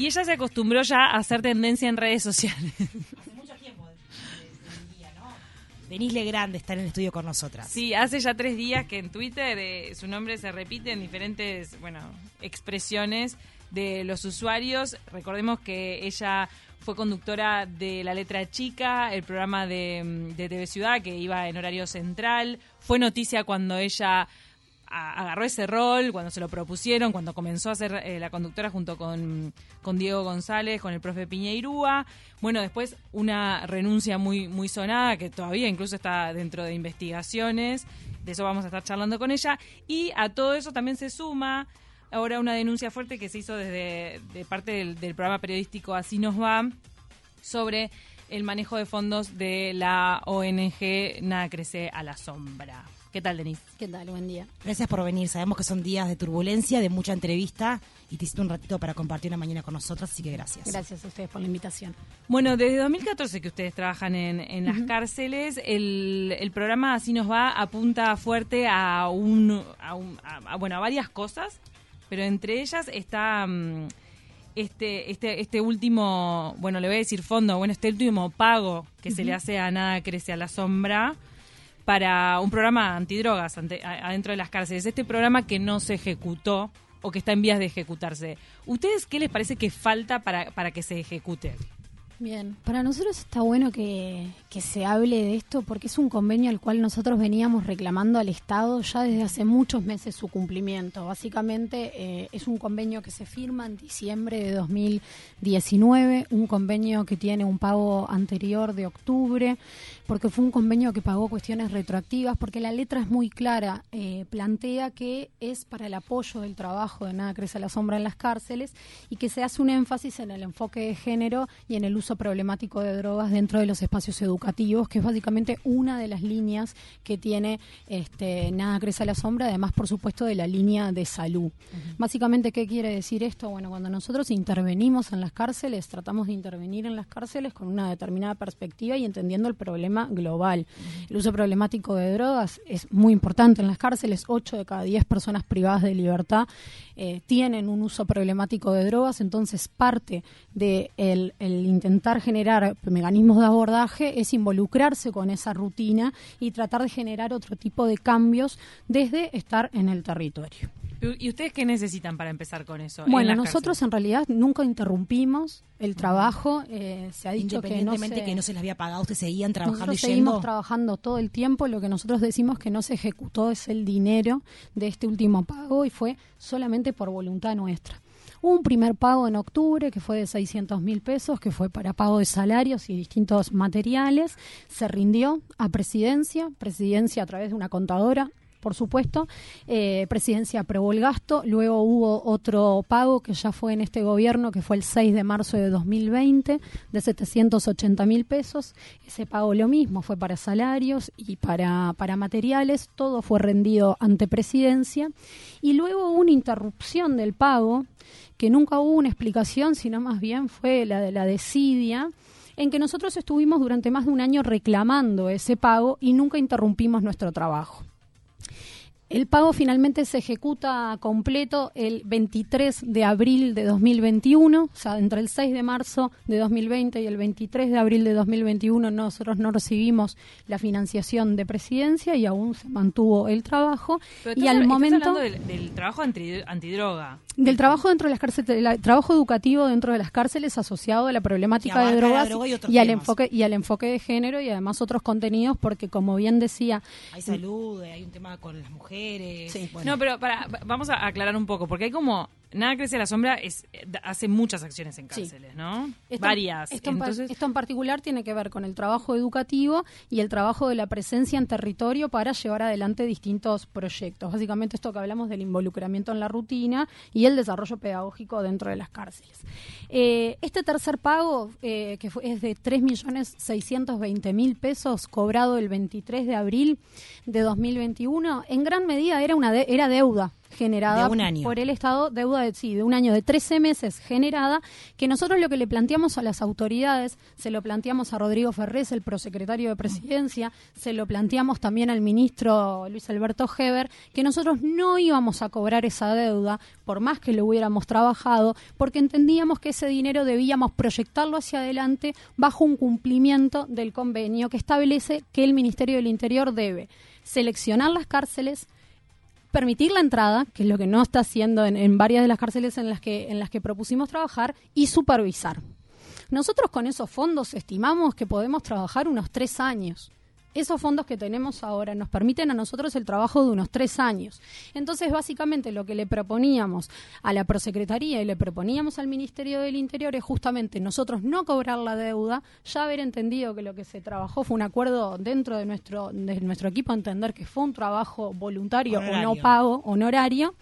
Y ella se acostumbró ya a hacer tendencia en redes sociales. Hace mucho tiempo ¿no? Denise Legrand está en el estudio con nosotras. Sí, hace ya tres días que en Twitter eh, su nombre se repite en diferentes, bueno, expresiones de los usuarios. Recordemos que ella fue conductora de La Letra Chica, el programa de, mm, de TV Ciudad que iba en horario central. Fue noticia cuando ella agarró ese rol, cuando se lo propusieron, cuando comenzó a ser eh, la conductora junto con, con, Diego González, con el profe Piñeirúa. Bueno, después una renuncia muy, muy sonada, que todavía incluso está dentro de investigaciones. De eso vamos a estar charlando con ella. Y a todo eso también se suma ahora una denuncia fuerte que se hizo desde de parte del, del programa periodístico Así nos va sobre el manejo de fondos de la ONG Nada Crece a la Sombra. ¿Qué tal, Denise? ¿Qué tal? Buen día. Gracias por venir. Sabemos que son días de turbulencia, de mucha entrevista y te hiciste un ratito para compartir una mañana con nosotros, así que gracias. Gracias a ustedes por la invitación. Bueno, desde 2014 que ustedes trabajan en, las cárceles, el, programa Así nos va apunta fuerte a, un, a, bueno, a varias cosas, pero entre ellas está... Mm, este, este, este último, bueno, le voy a decir fondo, bueno, este último pago que se le hace a Nada Crece a la Sombra, para un programa antidrogas adentro de las cárceles. Este programa que no se ejecutó o que está en vías de ejecutarse. ¿Ustedes qué les parece que falta para, para que se ejecute? Bien, para nosotros está bueno que, se hable de esto porque es un convenio al cual nosotros veníamos reclamando al Estado ya desde hace muchos meses su cumplimiento. Básicamente eh, es un convenio que se firma en diciembre de 2019, un convenio que tiene un pago anterior de octubre, porque fue un convenio que pagó cuestiones retroactivas, porque la letra es muy clara, eh, plantea que es para el apoyo del trabajo de Nada Crece la Sombra en las cárceles y que se hace un énfasis en el enfoque de género y en el uso problemático de drogas dentro de los espacios educativos, que es básicamente una de las líneas que tiene este, Nada Crece a la Sombra, además, por supuesto, de la línea de salud. Básicamente, ¿qué quiere decir esto? Bueno, cuando nosotros intervenimos en las cárceles, tratamos de intervenir en las cárceles con una determinada perspectiva y entendiendo el problema global. El uso problemático de drogas es muy importante en las cárceles. 8 de cada 10 personas privadas de libertad eh, tienen un uso problemático de drogas, entonces parte de el intentar generar mecanismos de abordaje es involucrarse con esa rutina y tratar de generar otro tipo de cambios desde estar en el territorio. ¿Y ustedes qué necesitan para empezar con eso? Bueno, nosotros en realidad nunca interrumpimos el trabajo. Eh, se ha dicho que no se, que no se les había pagado, ustedes seguían trabajando nosotros seguimos trabajando todo el tiempo. Lo que nosotros decimos que no se ejecutó es el dinero de este último pago y fue solamente por voluntad nuestra. Un primer pago en octubre que fue de 600 mil pesos, que fue para pago de salarios y distintos materiales. Se rindió a presidencia, presidencia a través de una contadora por supuesto. Eh, presidencia aprobó el gasto. Luego hubo otro pago que ya fue en este gobierno, que fue el 6 de marzo de 2020, de 780 mil pesos. Ese pago lo mismo, fue para salarios y para, para materiales. Todo fue rendido ante presidencia. Y luego hubo una interrupción del pago, que nunca hubo una explicación, sino más bien fue la de la desidia en que nosotros estuvimos durante más de un año reclamando ese pago y nunca interrumpimos nuestro trabajo. El pago finalmente se ejecuta completo el 23 de abril de 2021, o sea, entre el 6 de marzo de 2020 y el 23 de abril de 2021 nosotros no recibimos la financiación de presidencia y aún se mantuvo el trabajo. y al momento del, trabajo antidroga. Del trabajo dentro de las cárceles, el trabajo educativo dentro de las cárceles asociado a la problemática de drogas y, al enfoque y al enfoque de género y además otros contenidos porque como bien decía hay salud, hay un tema con las mujeres no, pero para, vamos a aclarar un poco, porque hay como Nada crece a la sombra es hace muchas acciones en cárceles, ¿no? Varias. Esto, en particular tiene que ver con el trabajo educativo y el trabajo de la presencia en territorio para llevar adelante distintos proyectos. Básicamente esto que hablamos del involucramiento en la rutina y el desarrollo pedagógico dentro de las cárceles. Eh, este tercer pago, eh, que es de 3.620.000 pesos, cobrado el 23 de abril de 2021, en gran medida era, una era deuda generada De un año. por el Estado, deuda de, sí, de un año de 13 meses generada, que nosotros lo que le planteamos a las autoridades, se lo planteamos a Rodrigo Ferrés, el prosecretario de Presidencia, se lo planteamos también al ministro Luis Alberto Heber, que nosotros no íbamos a cobrar esa deuda, por más que lo hubiéramos trabajado, porque entendíamos que ese dinero debíamos proyectarlo hacia adelante bajo un cumplimiento del convenio que establece que el Ministerio del Interior debe seleccionar las cárceles, permitir la entrada, que es lo que no está haciendo en, en varias de las cárceles en las que en las que propusimos trabajar y supervisar. Nosotros con esos fondos estimamos que podemos trabajar unos tres años. Esos fondos que tenemos ahora nos permiten a nosotros el trabajo de unos tres años. Entonces, básicamente lo que le proponíamos a la Prosecretaría y le proponíamos al Ministerio del Interior es justamente nosotros no cobrar la deuda, ya haber entendido que lo que se trabajó fue un acuerdo dentro de nuestro, de nuestro equipo, entender que fue un trabajo voluntario o no pago, honorario,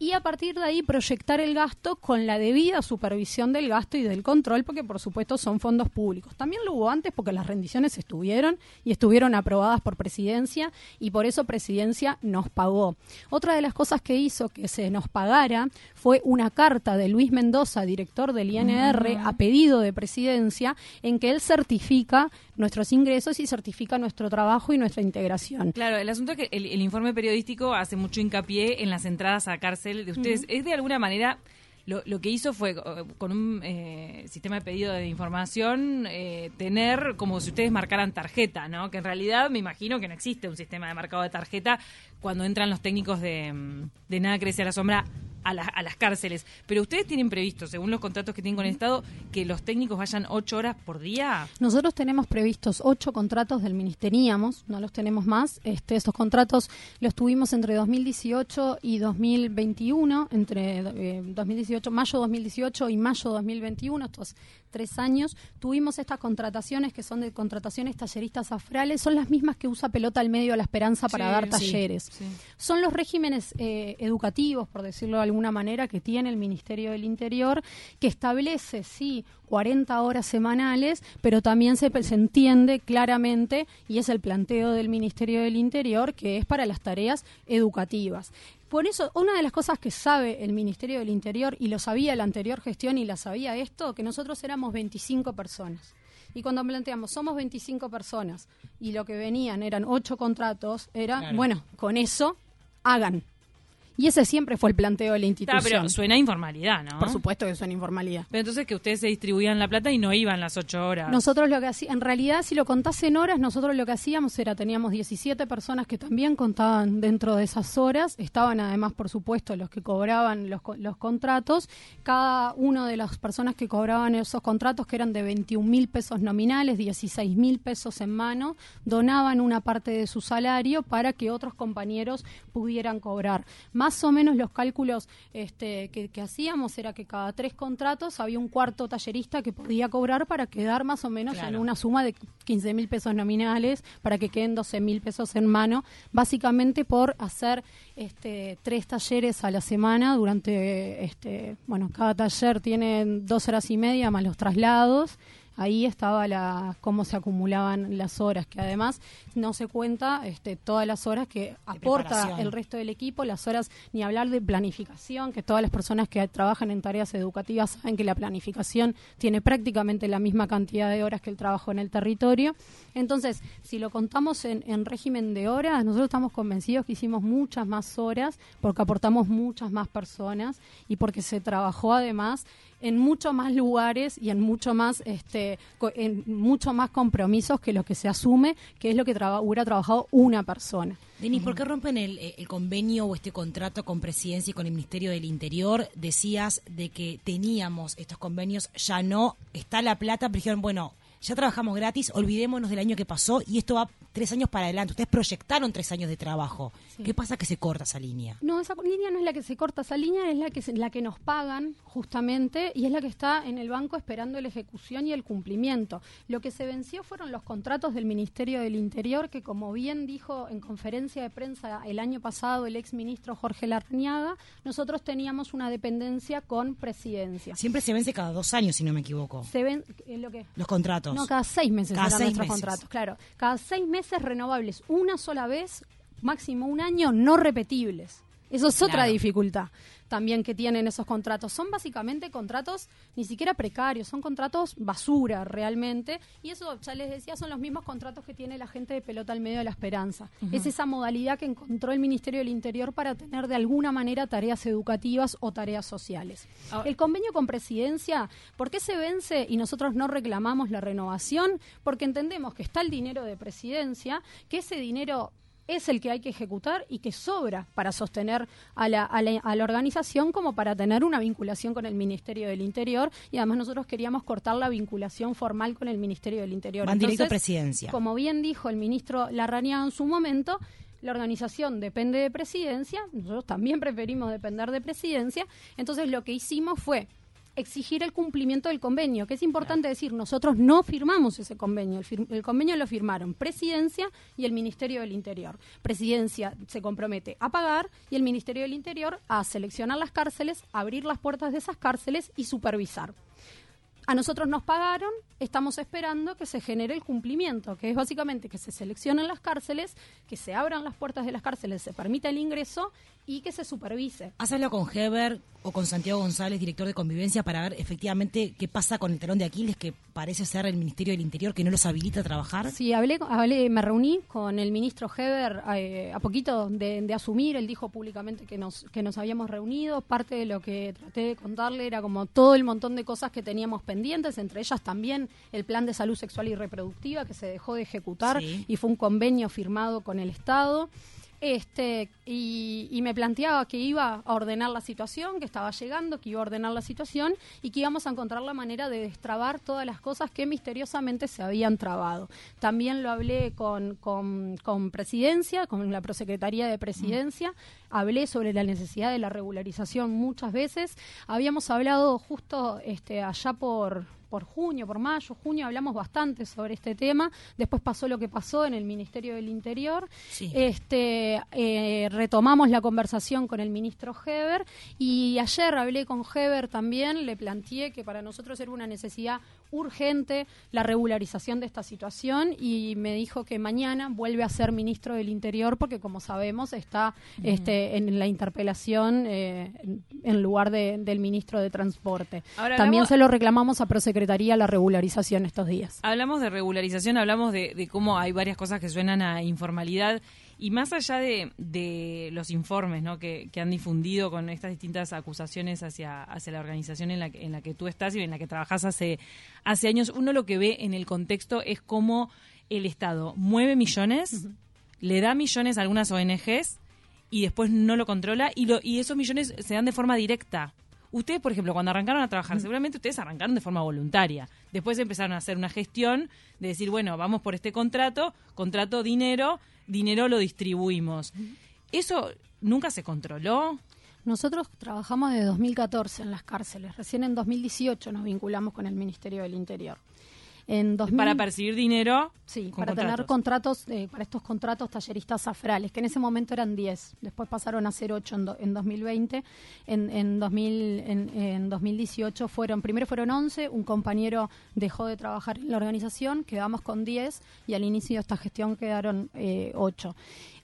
y a partir de ahí proyectar el gasto con la debida supervisión del gasto y del control, porque por supuesto son fondos públicos. También lo hubo antes porque las rendiciones estuvieron y estuvieron aprobadas por presidencia y por eso presidencia nos pagó. Otra de las cosas que hizo que se nos pagara fue una carta de Luis Mendoza, director del INR, a pedido de presidencia, en que él certifica nuestros ingresos y certifica nuestro trabajo y nuestra integración. Claro, el asunto es que el, el informe periodístico hace mucho hincapié en las entradas a cárcel de ustedes. Es de alguna manera. Lo, lo que hizo fue, eh, con un eh, sistema de pedido de información, eh, tener como si ustedes marcaran tarjeta, ¿no? Que en realidad me imagino que no existe un sistema de marcado de tarjeta cuando entran los técnicos de, mm, de Nada Crece a la Sombra a, la- a las cárceles. Pero ustedes tienen previsto, según los contratos que tienen con el Estado, que los técnicos vayan ocho horas por día. Nosotros tenemos previstos ocho contratos del Ministeríamos, no los tenemos más. Este, estos contratos los tuvimos entre 2018 y 2021, entre eh, 2018, mayo 2018 y mayo 2021, estos tres años. Tuvimos estas contrataciones que son de contrataciones talleristas afrales, son las mismas que usa Pelota al Medio a la Esperanza para Sí, dar sí, talleres. sí. Son los regímenes eh, educativos, por decirlo de alguna manera, que tiene el Ministerio del Interior, que establece, sí, 40 horas semanales, pero también se, se entiende claramente, y es el planteo del Ministerio del Interior, que es para las tareas educativas. Por eso, una de las cosas que sabe el Ministerio del Interior, y lo sabía la anterior gestión y la sabía esto, que nosotros éramos 25 personas. Y cuando planteamos, somos 25 personas, y lo que venían eran 8 contratos, era, Claro. bueno, con eso hagan. Y ese siempre fue el planteo de la Está, institución. pero suena a informalidad, ¿no? Por supuesto que son informalidad. Pero entonces que ustedes se distribuían la plata y no iban las ocho horas. Nosotros lo que hacíamos, en realidad, si lo contás en horas, nosotros lo que hacíamos era, teníamos 17 personas que también contaban dentro de esas horas, estaban además, por supuesto, los que cobraban los, los contratos, cada una de las personas que cobraban esos contratos, que eran de 21 mil pesos nominales, 16 mil pesos en mano, donaban una parte de su salario para que otros compañeros pudieran cobrar. Más o menos los cálculos este, que, que hacíamos era que cada tres contratos había un cuarto tallerista que podía cobrar para quedar más o menos en una suma de 15 mil pesos nominales, para que queden 12 mil pesos en mano, básicamente por hacer este, tres talleres a la semana durante, este, bueno, cada taller tiene dos horas y media más los traslados. Ahí estaba la cómo se acumulaban las horas, que además no se cuenta este, todas las horas que aporta el resto del equipo, las horas, ni hablar de planificación, que todas las personas que trabajan en tareas educativas saben que la planificación tiene prácticamente la misma cantidad de horas que el trabajo en el territorio. Entonces, si lo contamos en, en régimen de horas, nosotros estamos convencidos que hicimos muchas más horas porque aportamos muchas más personas y porque se trabajó además en mucho más lugares y en mucho más este en mucho más compromisos que lo que se asume que es lo que traba- hubiera trabajado una persona. Denis, ¿por qué rompen el, el convenio o este contrato con Presidencia y con el Ministerio del Interior? Decías de que teníamos estos convenios, ya no, está la plata, pero dijeron, bueno, ya trabajamos gratis, olvidémonos del año que pasó y esto va tres años para adelante. Ustedes proyectaron tres años de trabajo. Sí. ¿Qué pasa que se corta esa línea? No, esa línea no es la que se corta, esa línea es la que se- la que nos pagan justamente y es la que está en el banco esperando la ejecución y el cumplimiento. Lo que se venció fueron los contratos del Ministerio del Interior que como bien dijo en conferencia de prensa el año pasado el ex ministro Jorge Larniaga, nosotros teníamos una dependencia con presidencia. Siempre se vence cada dos años, si no me equivoco, Se ven eh, lo que los contratos. no, cada seis meses Cada seis nuestros meses. contratos, claro. Cada seis meses renovables, una sola vez, máximo un año, no repetibles. Eso es otra Claro. dificultad también que tienen esos contratos. Son básicamente contratos ni siquiera precarios, son contratos basura realmente. Y eso, ya les decía, son los mismos contratos que tiene la gente de pelota al medio de la esperanza. Es esa modalidad que encontró el Ministerio del Interior para tener de alguna manera tareas educativas o tareas sociales. Ah. El convenio con presidencia, ¿por qué se vence y nosotros no reclamamos la renovación? Porque entendemos que está el dinero de presidencia, que ese dinero es el que hay que ejecutar y que sobra para sostener a la, a la- a la organización como para tener una vinculación con el Ministerio del Interior y además nosotros queríamos cortar la vinculación formal con el Ministerio del Interior. Van directo a presidencia. Como bien dijo el ministro Larrañaga en su momento, la organización depende de presidencia, nosotros también preferimos depender de presidencia, entonces lo que hicimos fue exigir el cumplimiento del convenio, que es importante decir, nosotros no firmamos ese convenio, el, fir- el convenio lo firmaron Presidencia y el Ministerio del Interior. Presidencia se compromete a pagar y el Ministerio del Interior a seleccionar las cárceles, abrir las puertas de esas cárceles y supervisar. A nosotros nos pagaron, estamos esperando que se genere el cumplimiento, que es básicamente que se seleccionen las cárceles, que se abran las puertas de las cárceles, se permita el ingreso y que se supervise. ¿Has hablado con Heber o con Santiago González, director de convivencia, para ver efectivamente qué pasa con el talón de Aquiles, que parece ser el Ministerio del Interior, que no los habilita a trabajar? Sí, hablé, hablé, me reuní con el ministro Heber eh, a poquito de, de asumir. Él dijo públicamente que nos, que nos habíamos reunido. Parte de lo que traté de contarle era como todo el montón de cosas que teníamos pendientes, entre ellas también el plan de salud sexual y reproductiva que se dejó de ejecutar Sí. y fue un convenio firmado con el Estado. Este, y, me planteaba que iba a ordenar la situación, que estaba llegando, que iba a ordenar la situación y que íbamos a encontrar la manera de destrabar todas las cosas que misteriosamente se habían trabado. También lo hablé con, con, con presidencia, con la prosecretaría de presidencia, hablé sobre la necesidad de la regularización muchas veces. Habíamos hablado justo este, allá por por junio, por mayo, junio, hablamos bastante sobre este tema. Después pasó lo que pasó en el Ministerio del Interior. Sí. Este, eh, retomamos la conversación con el ministro Heber y ayer hablé con Heber también, le planteé que para nosotros era una necesidad urgente la regularización de esta situación y me dijo que mañana vuelve a ser ministro del Interior porque como sabemos está este, en la interpelación eh, en- en lugar de- del ministro de Transporte. Ahora También hablamos- se lo reclamamos a Prosecretaría la regularización estos días. Hablamos de regularización, hablamos de, de cómo hay varias cosas que suenan a informalidad y más allá de, de los informes ¿no? que, que han difundido con estas distintas acusaciones hacia, hacia la organización en la, que- en la que tú estás y en la que trabajas hace, hace años, uno lo que ve en el contexto es cómo el Estado mueve millones, le da millones a algunas ONGs y después no lo controla y, lo, y esos millones se dan de forma directa. Ustedes, por ejemplo, cuando arrancaron a trabajar, seguramente ustedes arrancaron de forma voluntaria. Después empezaron a hacer una gestión de decir, bueno, vamos por este contrato, contrato dinero, dinero lo distribuimos. ¿Eso nunca se controló? Nosotros trabajamos desde 2014 en las cárceles. Recién en 2018 nos vinculamos con el Ministerio del Interior. En 2000 Para percibir dinero Sí, para tener contratos, eh, para estos contratos talleristas afrales, que en ese momento eran 10, después pasaron a ser 8 en, do- en 2020, en, en, 2000, en, en 2018 fueron, primero fueron 11, un compañero dejó de trabajar en la organización, quedamos con 10 y al inicio de esta gestión quedaron eh, 8.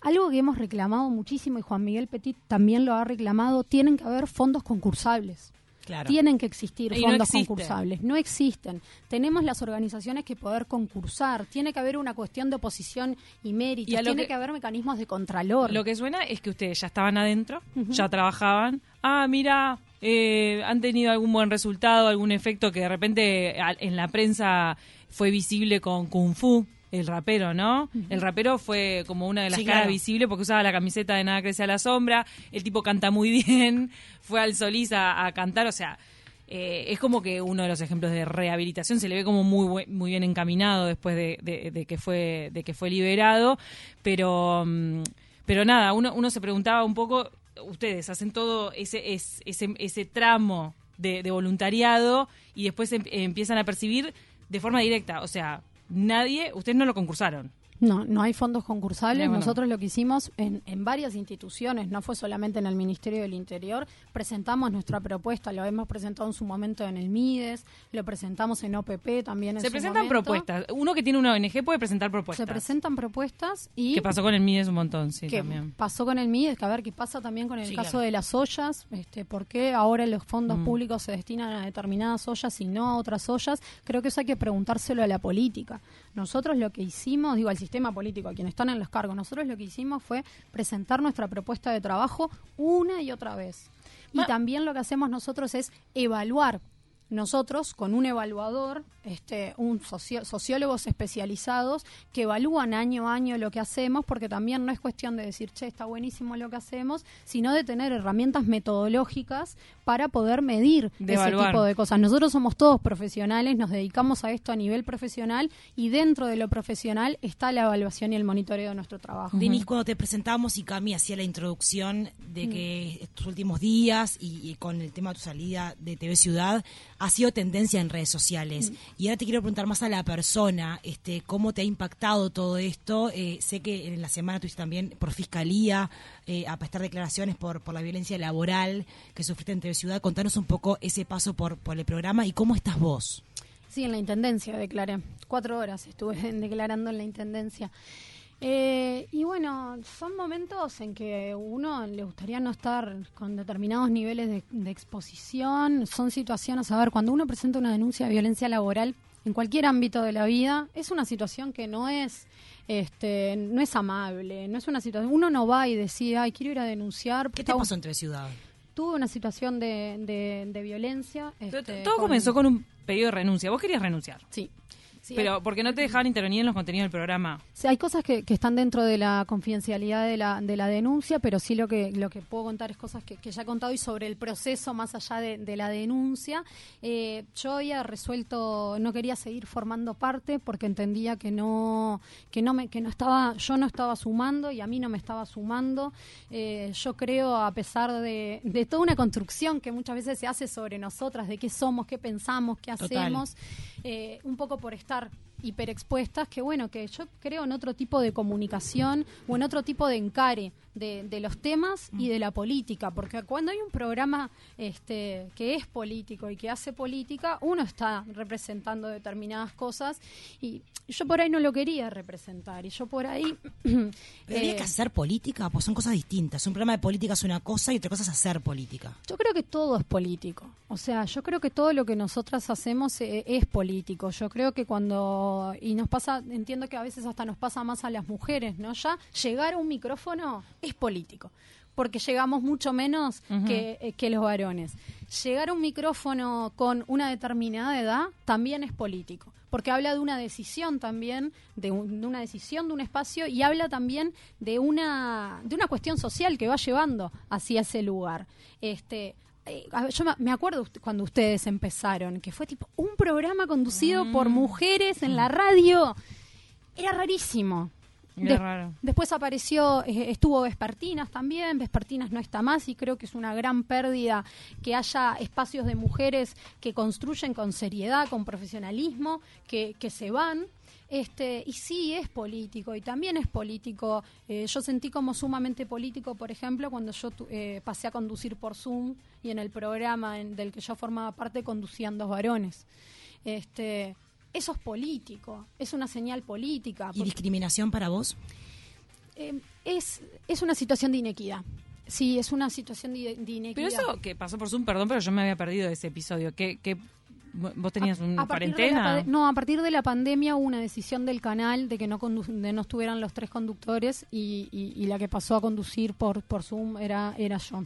Algo que hemos reclamado muchísimo y Juan Miguel Petit también lo ha reclamado, tienen que haber fondos concursables. Claro. Tienen que existir Y no fondos existen. concursables. No existen. Tenemos las organizaciones que poder concursar. Tiene que haber una cuestión de oposición y lo Tiene que- que, haber mecanismos de contralor. Lo que suena es que ustedes ya estaban adentro, ya trabajaban. Ah, mira, eh, han tenido algún buen resultado, algún efecto que de repente en la prensa fue visible con Kung Fu. El rapero, ¿no? El rapero fue como una de las Sí, caras claro. visibles porque usaba la camiseta de Nada crece a la sombra. El tipo canta muy bien. Fue al Solís a, a cantar. O sea, eh, es como que uno de los ejemplos de rehabilitación se le ve como muy muy bien encaminado después de, de- de que fue de que fue liberado pero mm, pero nada uno uno se preguntaba un poco ustedes hacen todo ese es- ese, ese tramo de, de voluntariado y después em- empiezan a percibir de forma directa o sea nadie ustedes no lo concursaron No, no hay fondos concursables. Bueno. Nosotros lo que hicimos en, en varias instituciones, no fue solamente en el Ministerio del Interior, presentamos nuestra propuesta, lo hemos presentado en su momento en el MIDES, lo presentamos en OPP también en Se su presentan momento. propuestas. Uno que tiene una ONG puede presentar propuestas. Se presentan propuestas y Que pasó con el MIDES un montón, sí, que también. pasó con el MIDES, que a ver qué pasa también con el Sí, caso claro. de las ollas, este, por qué ahora los fondos Mm. públicos se destinan a determinadas ollas y no a otras ollas, creo que eso hay que preguntárselo a la política. Nosotros lo que hicimos, digo al sistema político, a quienes están en los cargos, nosotros lo que hicimos fue presentar nuestra propuesta de trabajo una y otra vez. Y también lo que hacemos nosotros es evaluar nosotros con un evaluador, este, un socio- sociólogos especializados que evalúan año a año lo que hacemos, porque también no es cuestión de decir, che, está buenísimo lo que hacemos, sino de tener herramientas metodológicas para poder medir De ese evaluar. tipo de cosas. Nosotros somos todos profesionales, nos dedicamos a esto a nivel profesional y dentro de lo profesional está la evaluación y el monitoreo de nuestro trabajo. Denis, cuando te presentamos y Cami hacía la introducción de que estos últimos días y, y con el tema de tu salida de TV Ciudad ha sido tendencia en redes sociales. Y ahora te quiero preguntar más a la persona, este, cómo te ha impactado todo esto. Eh, sé que en la semana tuviste también por fiscalía eh, a prestar declaraciones por, por la violencia laboral que sufriste en TV Ciudad. Contanos un poco ese paso por, por el programa y cómo estás vos. Sí, en la intendencia declaré. Cuatro horas estuve declarando en la intendencia. Eh, y bueno, son momentos en que uno le gustaría no estar con determinados niveles de, de exposición. Son situaciones, a ver, cuando uno presenta una denuncia de violencia laboral en cualquier ámbito de la vida, es una situación que no es, este, no es amable, no es una situación. Uno no va y decide, ay, quiero ir a denunciar. ¿Qué te pasó en TV Ciudad? Tuve una situación de, de, de violencia. Todo- este, Todo comenzó con un pedido de renuncia. Vos querías renunciar. Sí. Sí, pero porque no te dejaban intervenir en los contenidos del programa. Sí, hay cosas que, que están dentro de la confidencialidad de la, de la denuncia, pero sí lo que, lo que puedo contar es cosas que, que ya he contado y sobre el proceso más allá de, de la denuncia. Eh, yo había resuelto, no quería seguir formando parte porque entendía que no, que no me, que no estaba, yo no estaba sumando y a mí no me estaba sumando. Eh, yo creo, a pesar de, de toda una construcción que muchas veces se hace sobre nosotras, de qué somos, qué pensamos, qué Total. hacemos, eh, un poco por estar hiperexpuestas, que bueno, que yo creo en otro tipo de comunicación o en otro tipo de encare de, de los temas y de la política, porque cuando hay un programa este, que es político y que hace política, uno está representando determinadas cosas y yo por ahí no lo quería representar y yo por ahí... Pero había eh, que hacer política, pues son cosas distintas. Un programa de política es una cosa y otra cosa es hacer política. Yo creo que todo es político. O sea, yo creo que todo lo que nosotras hacemos eh, es político. Yo creo que cuando. Y nos pasa, entiendo que a veces hasta nos pasa más a las mujeres, ¿no? Ya llegar a un micrófono es político. Porque llegamos mucho menos que, eh, que los varones. Llegar a un micrófono con una determinada edad también es político. Porque habla de una decisión también, de, un- de una decisión de un espacio y habla también de una, de una cuestión social que va llevando hacia ese lugar. Este, eh, yo me- acuerdo cuando ustedes empezaron, que fue tipo un programa conducido por mujeres en la radio. Era rarísimo. Raro. Después apareció, eh, estuvo Vespertinas también, Vespertinas no está más y creo que es una gran pérdida que haya espacios de mujeres que construyen con seriedad, con profesionalismo, que, que se van. Este, y sí es político, y también es político. eh, yo sentí como sumamente político, por ejemplo, cuando yo tu- eh, pasé a conducir por Zoom y en el programa en- del que yo formaba parte conducían dos varones. Este, eso es político, es una señal política. ¿Y discriminación para vos? eh, es, es una situación de inequidad. Sí, es una situación de, de Pero inequidad. eso que pasó por Zoom, perdón, pero yo me había perdido de ese episodio. que que ¿Vos tenías una cuarentena? no, a partir de la pandemia hubo una decisión del canal de que no, condu- de no estuvieran los tres conductores y, y- y la que pasó a conducir por, por Zoom era, era yo.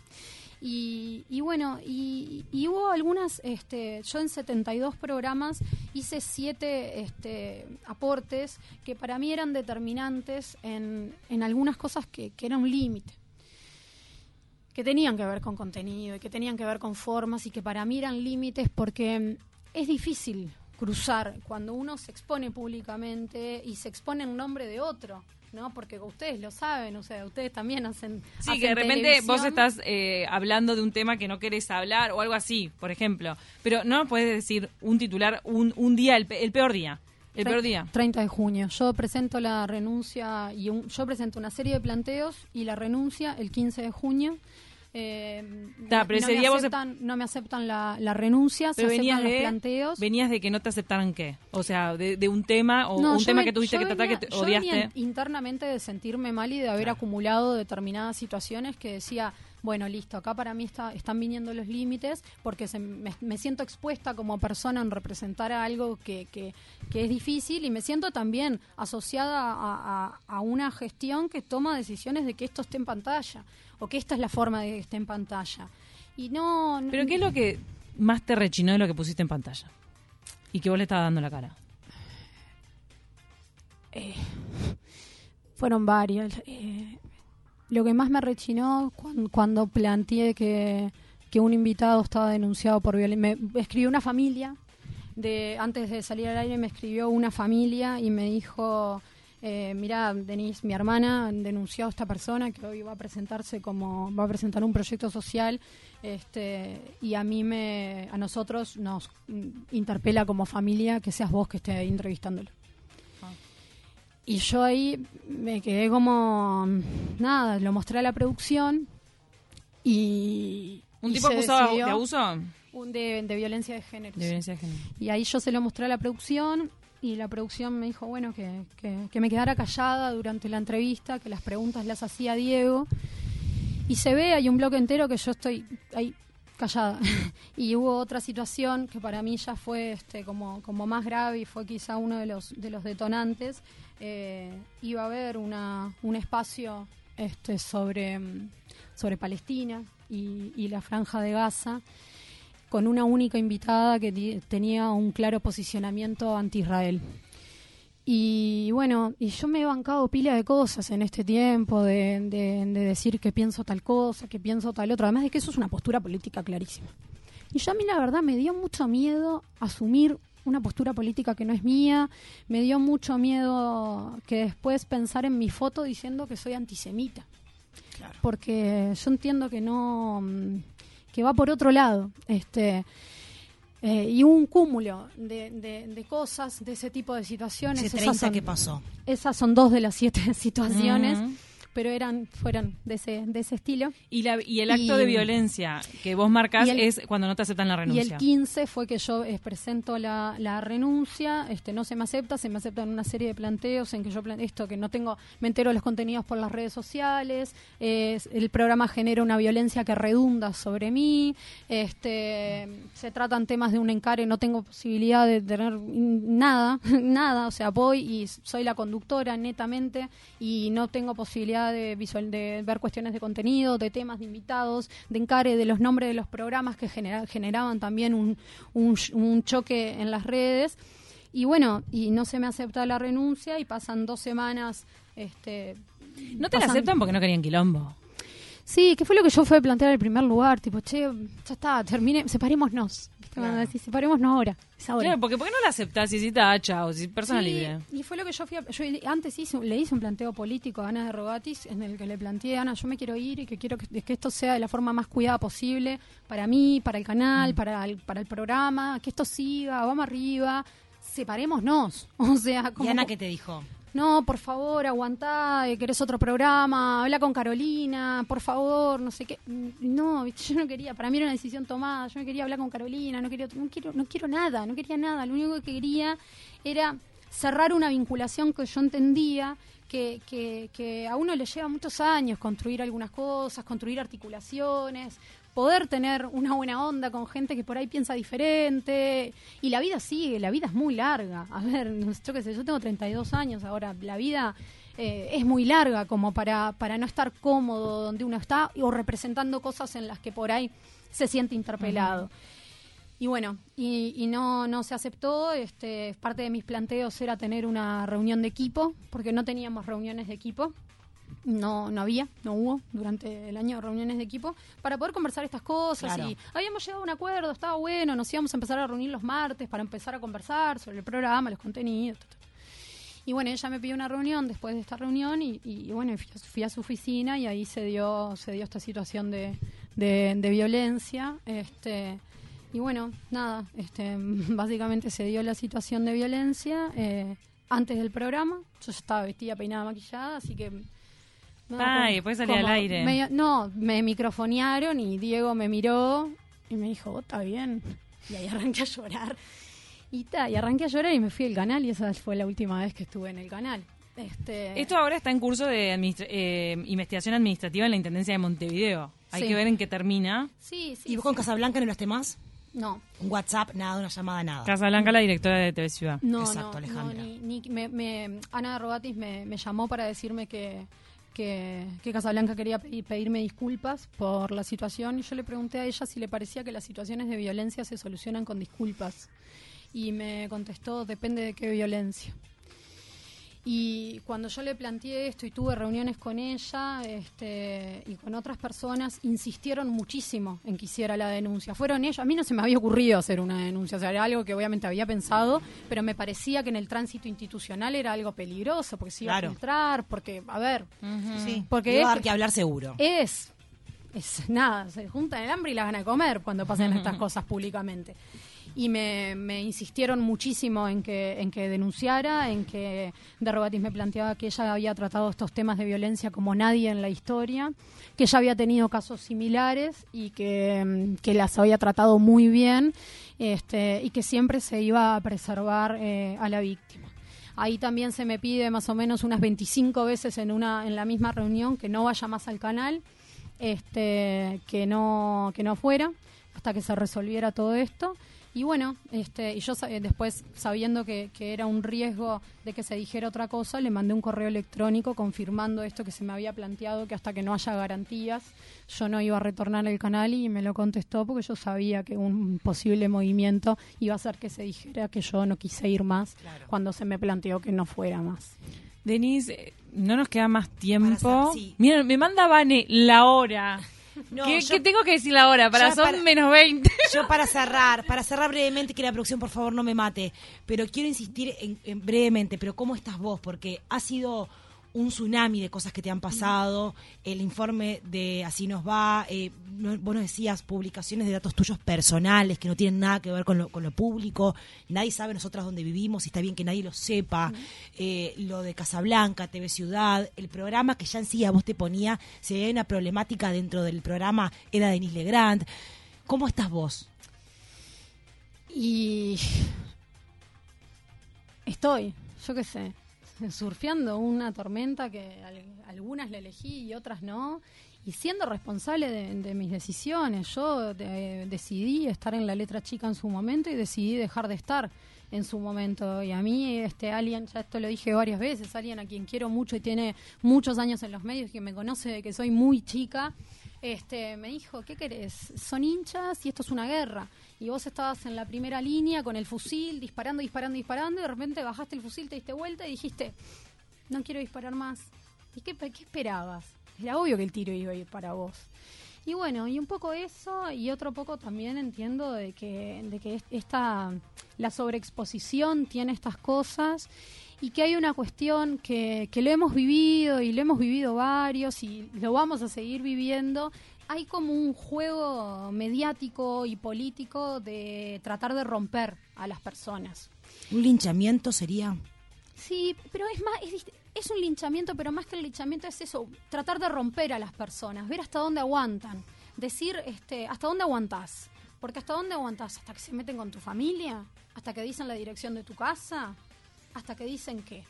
Y, y bueno, y, y hubo algunas, este, yo en 72 programas hice siete este, aportes que para mí eran determinantes en, en algunas cosas que, que eran un límite. Que tenían que ver con contenido y que tenían que ver con formas y que para mí eran límites porque es difícil cruzar cuando uno se expone públicamente y se expone en nombre de otro, ¿no? Porque ustedes lo saben, o sea, ustedes también hacen Sí, hacen que de repente vos estás eh, hablando de un tema que no querés hablar o algo así, por ejemplo. Pero no puedes decir un titular un, un día, el, el peor día. El peor día. 30 de junio. Yo presento la renuncia y un- yo presento una serie de planteos y la renuncia el 15 de junio. Eh, Ta, no- pero no, me día vos- aceptan, no me aceptan la, la renuncia, Pero se venías aceptan de, los planteos. venías de que no te aceptaran qué. O sea, de, de un tema o No, un tema ven- que tuviste que tratar que te yo venía odiaste. internamente de sentirme mal y de haber acumulado determinadas situaciones que decía, bueno, listo, acá para mí está, están viniendo los límites porque se, me, me siento expuesta como persona en representar a algo que, que, que es difícil y me siento también asociada a, a- a una gestión que toma decisiones de que esto esté en pantalla o que esta es la forma de que esté en pantalla. Y no... Pero ¿qué es lo que más te rechinó de lo que pusiste en pantalla? Y que vos le estabas dando la cara. Fueron varios. Eh, lo que más me rechinó cuando, cuando planteé que, que un invitado estaba denunciado por violencia. Me escribió una familia, de antes de salir al aire me escribió una familia y me dijo, eh, mira, Denise, mi hermana denunció a esta persona que hoy va a presentarse como, va a presentar un proyecto social este, y a mí me, a nosotros nos mm, interpela como familia que seas vos que esté entrevistándolo. Y yo ahí me quedé como, nada, lo mostré a la producción y... ¿Un y tipo acusado de abuso? un de, de violencia de género. De violencia de género. Y ahí yo se lo mostré a la producción y la producción me dijo, bueno, que, que, que me quedara callada durante la entrevista, que las preguntas las hacía Diego. Y se ve, hay un bloque entero que yo estoy ahí callada. y hubo otra situación que para mí ya fue este, como, como más grave y fue quizá uno de los, de los detonantes. Eh, iba a haber una, un espacio este, sobre, mm, sobre Palestina y, y la franja de Gaza con una única invitada que tenía un claro posicionamiento anti-Israel. Y bueno, y yo me he bancado pila de cosas en este tiempo, de decir que pienso tal cosa, que pienso tal otra, además de que eso es una postura política clarísima. Y yo a mí la verdad me dio mucho miedo asumir una postura política que no es mía, me dio mucho miedo que después pensar en mi foto diciendo que soy antisemita. Porque yo entiendo que no, mm, que va por otro lado. Este, eh, y un cúmulo de, de- de cosas, de ese tipo de situaciones. Esas 30 son- que pasó. esas son dos de las siete situaciones. Pero eran, fueron de ese, de ese estilo. Y, la, y el acto Y- de violencia que vos marcás y el- es cuando no te aceptan la Y renuncia. el 15 fue que yo eh, presento la, la renuncia, este no se me acepta, se me aceptan una serie de planteos en que yo plan- esto que no tengo, me entero de los contenidos por las redes sociales, eh, el programa genera una violencia que redunda sobre mí, este se tratan temas de un encare, no tengo posibilidad de tener nada, nada, o sea, voy y soy la conductora netamente y no tengo posibilidad de visual de ver cuestiones de contenido, de temas de invitados, de encare de los nombres de los programas que genera- generaban también un, un, ch- un choque en las redes. Y bueno, y no se me acepta la renuncia y pasan dos semanas. Este, no te la aceptan porque no querían quilombo. Sí, que fue lo que yo fui a plantear en el primer lugar, tipo, che, ya está, termine, separémonos. ¿Viste? Cuando decís, separémonos ahora, es ahora. Claro, porque ¿por qué no la aceptás y si está chao, si persona Sí, libre? Y fue lo que yo fui a, yo antes hice, le hice un planteo político a Ana de Rogatis en el que le planteé, Ana, yo me quiero ir y que quiero que, que esto sea de la forma más cuidada posible para mí, para el Mm. canal, para el, para el programa, que esto siga, vamos arriba, separémonos. O sea, ¿Y como Ana qué te dijo? No, por favor, aguantá, eh, querés otro programa, habla con Carolina, por favor, no sé qué. Mm, No, yo no quería, para mí era una decisión tomada, yo no quería hablar con Carolina, no quería, no quiero, no quiero nada, no quería nada, lo único que quería era cerrar una vinculación que yo entendía que, que, que a uno le lleva muchos años construir algunas cosas, construir articulaciones, poder tener una buena onda con gente que por ahí piensa diferente. Y la vida sigue, la vida es muy larga. A ver, yo qué sé, yo tengo 32 años ahora, la vida eh, es muy larga como para, para no estar cómodo donde uno está o representando cosas en las que por ahí se siente interpelado. Y bueno, y, y no, no se aceptó. Este, parte de mis planteos era tener una reunión de equipo, porque no teníamos reuniones de equipo. No, no había, no hubo durante el año reuniones de equipo para poder conversar estas cosas. Claro. Y habíamos llegado a un acuerdo, estaba bueno, nos íbamos a empezar a reunir los martes para empezar a conversar sobre el programa, los contenidos. Y bueno, ella me pidió una reunión después de esta reunión y, y, bueno, fui a, su- fui a su oficina y ahí se dio, se dio esta situación de, de, de violencia. Este, Y bueno, nada, este, básicamente se dio la situación de violencia eh, antes del programa. Yo ya estaba vestida, peinada, maquillada, así que... nada, Ah, y después salí al aire. medio- no, me microfonearon y Diego me miró y me dijo, "¿Vos está bien. Y ahí arranqué a llorar. Y, ta, y arranqué a llorar y me fui al canal y esa fue la última vez que estuve en el canal. Este, Esto ahora está en curso de administra- eh, investigación administrativa en la Intendencia de Montevideo. Hay Sí. que ver en qué termina. Sí, sí. ¿Y vos sí. con Casablanca no hablaste más? No, Un WhatsApp, nada, una llamada, nada. Casablanca, la directora de TV Ciudad. No, Exacto, no, Alejandra. no, ni, ni- me, me- Ana Rogatis me, me llamó para decirme que, que, Casablanca quería pedir- pedirme disculpas por la situación y yo le pregunté a ella si le parecía que las situaciones de violencia se solucionan con disculpas y me contestó depende de qué violencia. Y cuando yo le planteé esto y tuve reuniones con ella este, y con otras personas, insistieron muchísimo en que hiciera la denuncia. Fueron ellos, a mí no se me había ocurrido hacer una denuncia, o sea, era algo que obviamente había pensado, pero me parecía que en el tránsito institucional era algo peligroso, porque se iba Claro. a filtrar, porque, a ver, Sí, Porque iba a dar que- hablar seguro. es, es nada, se juntan el hambre y la gana de comer cuando pasan estas cosas públicamente. Y me, insistieron muchísimo en que, en que denunciara, en que Derrogatis me planteaba que ella había tratado estos temas de violencia como nadie en la historia, que ella había tenido casos similares y que, mm, las había tratado muy bien este, y que siempre se iba a preservar eh, a la víctima. Ahí también se me pide más o menos unas 25 veces en una en la misma reunión que no vaya más al canal, este, que no fuera hasta que se resolviera todo esto. Y bueno, este, y yo eh, después sabiendo que, que era un riesgo de que se dijera otra cosa, le mandé un correo electrónico confirmando esto que se me había planteado, que hasta que no haya garantías yo no iba a retornar al canal y me lo contestó porque yo sabía que un posible movimiento iba a hacer que se dijera que yo no quise ir más Claro. cuando se me planteó que no fuera más. Denise, eh, no nos queda más tiempo. Miren, me manda Vane la hora. No, ¿Qué, yo- qué tengo que decir la hora? Para son para- menos 20. Yo para cerrar, para cerrar brevemente, que la producción por favor no me mate, pero quiero insistir en, en brevemente, pero ¿cómo estás vos? Porque ha sido un tsunami de cosas que te han pasado, el informe de Así nos va, eh, vos nos decías publicaciones de datos tuyos personales que no tienen nada que ver con lo, con lo público, nadie sabe nosotras dónde vivimos, y está bien que nadie lo sepa, eh, lo de Casablanca, TV Ciudad, el programa que ya en sí a vos te ponía, si había una problemática dentro del programa, era Denise Legrand. ¿Cómo estás vos? Y estoy, yo qué sé, surfeando una tormenta que al- algunas le elegí y otras no, y siendo responsable de, de mis decisiones. Yo eh, decidí estar en la letra chica en su momento y decidí dejar de estar en su momento. Y a mí, este alguien, ya esto lo dije varias veces, alguien a quien quiero mucho y tiene muchos años en los medios, que me conoce de que soy muy chica, este, me dijo, ¿qué querés? Son hinchas y esto es una guerra. Y vos estabas en la primera línea con el fusil, disparando, disparando, disparando, y de repente bajaste el fusil, te diste vuelta y dijiste, no quiero disparar más. ¿Y qué, qué esperabas? Era obvio que el tiro iba a ir para vos. Y bueno, y un poco eso, y otro poco también entiendo de que, de que es- esta, la sobreexposición tiene estas cosas y que hay una cuestión que, que lo hemos vivido y lo hemos vivido varios y lo vamos a seguir viviendo. Hay como un juego mediático y político de tratar de romper a las personas. ¿Un linchamiento sería? Sí, pero es más, es, es un linchamiento, pero más que el linchamiento es eso, tratar de romper a las personas, ver hasta dónde aguantan, decir, este, hasta dónde aguantás, porque hasta dónde aguantás, hasta que se meten con tu familia, hasta que dicen la dirección de tu casa, hasta que dicen qué.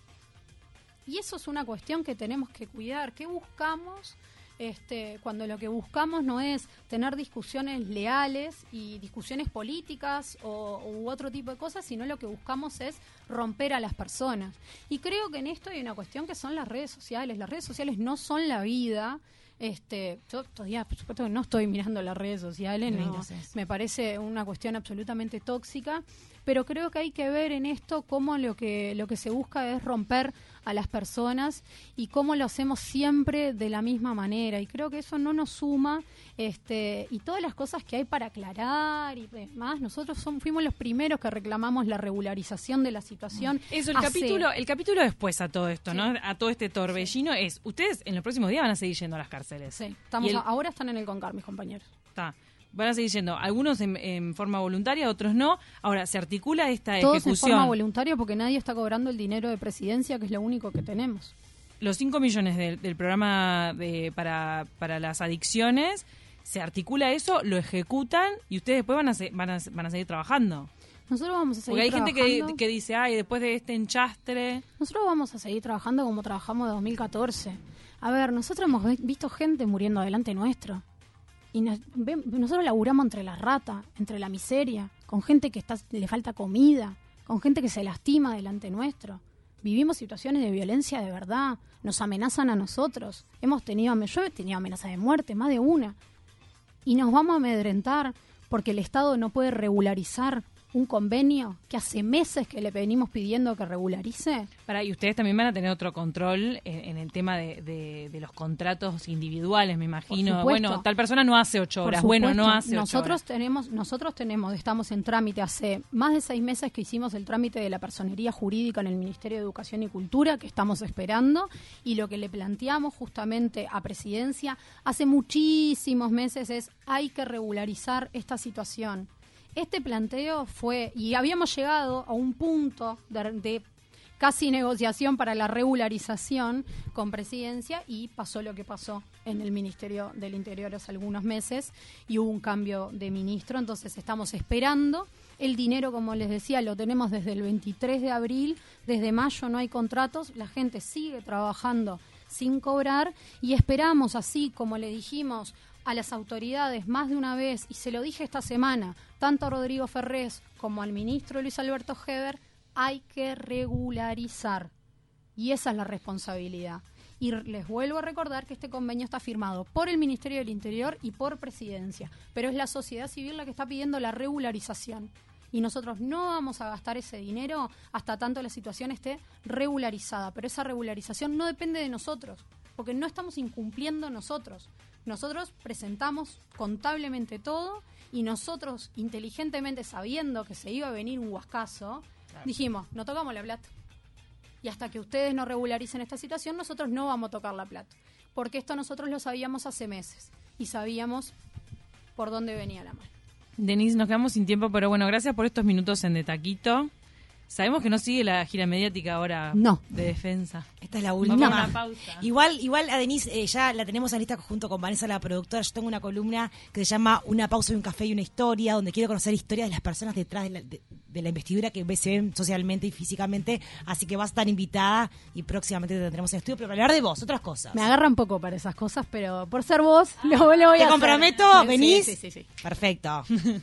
Y eso es una cuestión que tenemos que cuidar, ¿qué buscamos? Este, cuando lo que buscamos no es tener discusiones leales y discusiones políticas o, u otro tipo de cosas, sino lo que buscamos es romper a las personas. Y creo que en esto hay una cuestión que son las redes sociales. Las redes sociales no son la vida. Este, yo todavía, por supuesto, no estoy mirando las redes sociales, no, me parece una cuestión absolutamente tóxica, pero creo que hay que ver en esto cómo lo que lo que se busca es romper a las personas y cómo lo hacemos siempre de la misma manera y creo que eso no nos suma este y todas las cosas que hay para aclarar y demás nosotros son, fuimos los primeros que reclamamos la regularización de la situación Eso, el hace- capítulo, el capítulo después a todo esto, ¿no? A todo este torbellino es, ustedes en los próximos días van a seguir yendo a las cárceles. sí, estamos el- a- ahora están en el CONCAR mis compañeros Está. Van a seguir yendo, algunos en, en forma voluntaria, otros no. Ahora, ¿se articula esta Todos en ejecución? forma voluntaria porque nadie está cobrando el dinero de presidencia, que es lo único que tenemos. Los 5 millones del, del programa de, para, para las adicciones, ¿se articula eso, lo ejecutan y ustedes después van a, se- van a, van a seguir trabajando? Nosotros vamos a seguir Porque hay gente que, trabajando. que dice, ay, después de este enchastre... Nosotros vamos a seguir trabajando como trabajamos de 2014. A ver, nosotros hemos vi- visto gente muriendo delante nuestro. Y nosotros laburamos entre la rata, entre la miseria, con gente que está, le falta comida, con gente que se lastima delante nuestro. Vivimos situaciones de violencia de verdad, nos amenazan a nosotros. Hemos tenido, yo he tenido amenazas de muerte, más de una. Y nos vamos a amedrentar porque el Estado no puede regularizar un convenio que hace meses que le venimos pidiendo que regularice. Para, y ustedes también van a tener otro control en, en el tema de, de- de los contratos individuales, me imagino. Bueno, tal persona no hace ocho horas, bueno, no hace ocho nosotros horas. tenemos nosotros tenemos estamos en trámite hace más de seis meses que hicimos el trámite de la personería jurídica en el Ministerio de Educación y Cultura que estamos esperando y lo que le planteamos justamente a Presidencia hace muchísimos meses es hay que regularizar esta situación este planteo fue y habíamos llegado a un punto de, casi negociación para la regularización con presidencia y pasó lo que pasó en el Ministerio del Interior hace algunos meses y hubo un cambio de ministro, entonces estamos esperando. El dinero, como les decía, lo tenemos desde el 23 de abril, desde mayo no hay contratos, la gente sigue trabajando sin cobrar y esperamos, así como le dijimos a las autoridades más de una vez, y se lo dije esta semana, tanto a Rodrigo Ferrés como al ministro Luis Alberto Heber, hay que regularizar. Y esa es la responsabilidad. Y les vuelvo a recordar que este convenio está firmado por el Ministerio del Interior y por Presidencia, pero es la sociedad civil la que está pidiendo la regularización. Y nosotros no vamos a gastar ese dinero hasta tanto la situación esté regularizada. Pero esa regularización no depende de nosotros, porque no estamos incumpliendo nosotros. Nosotros presentamos contablemente todo y nosotros, inteligentemente sabiendo que se iba a venir un huascazo, dijimos, no tocamos la plata. Y hasta que ustedes no regularicen esta situación, nosotros no vamos a tocar la plata. Porque esto nosotros lo sabíamos hace meses y sabíamos por dónde venía la mano. Denise, nos quedamos sin tiempo, pero bueno, gracias por estos minutos en De Taquito. Sabemos que no sigue la gira mediática ahora No. de defensa. Esta es la Vamos a última. una pausa. Igual, igual a Denise eh, ya la tenemos en lista junto con Vanessa, la productora. Yo tengo una columna que se llama Una pausa y un café y una historia, donde quiero conocer historias de las personas detrás de la, de, de la investidura que se ven socialmente y físicamente. Así que vas a estar invitada y próximamente te tendremos en estudio, pero para hablar de vos, otras cosas. Me agarra un poco para esas cosas, pero por ser vos, lo, lo voy Te a hacer. comprometo, Sí, venís. Sí, sí, sí. Perfecto.